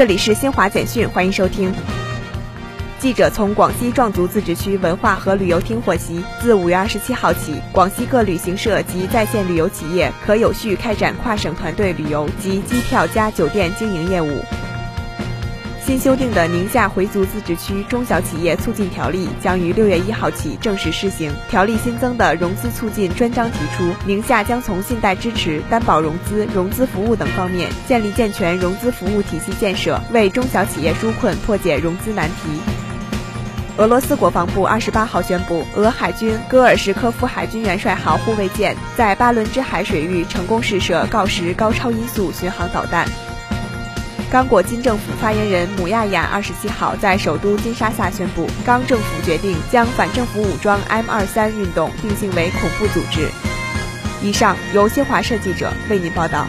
这里是新华简讯，欢迎收听。记者从广西壮族自治区文化和旅游厅获悉，自五月二十七号起，广西各旅行社及在线旅游企业可有序开展跨省团队旅游及机票加酒店经营业务。新修订的《宁夏回族自治区中小企业促进条例》将于六月一号起正式施行。条例新增的融资促进专章提出，宁夏将从信贷支持、担保融资、融资服务等方面建立健全融资服务体系建设，为中小企业纾困、破解融资难题。俄罗斯国防部二十八号宣布，俄海军戈尔什科夫海军元帅号护卫舰在巴伦支海水域成功试射锆石高超音速巡航导弹。刚果金政府发言人姆亚雅二十七号在首都金沙萨宣布，刚政府决定将反政府武装 M 二三运动定性为恐怖组织。以上由新华社记者为您报道。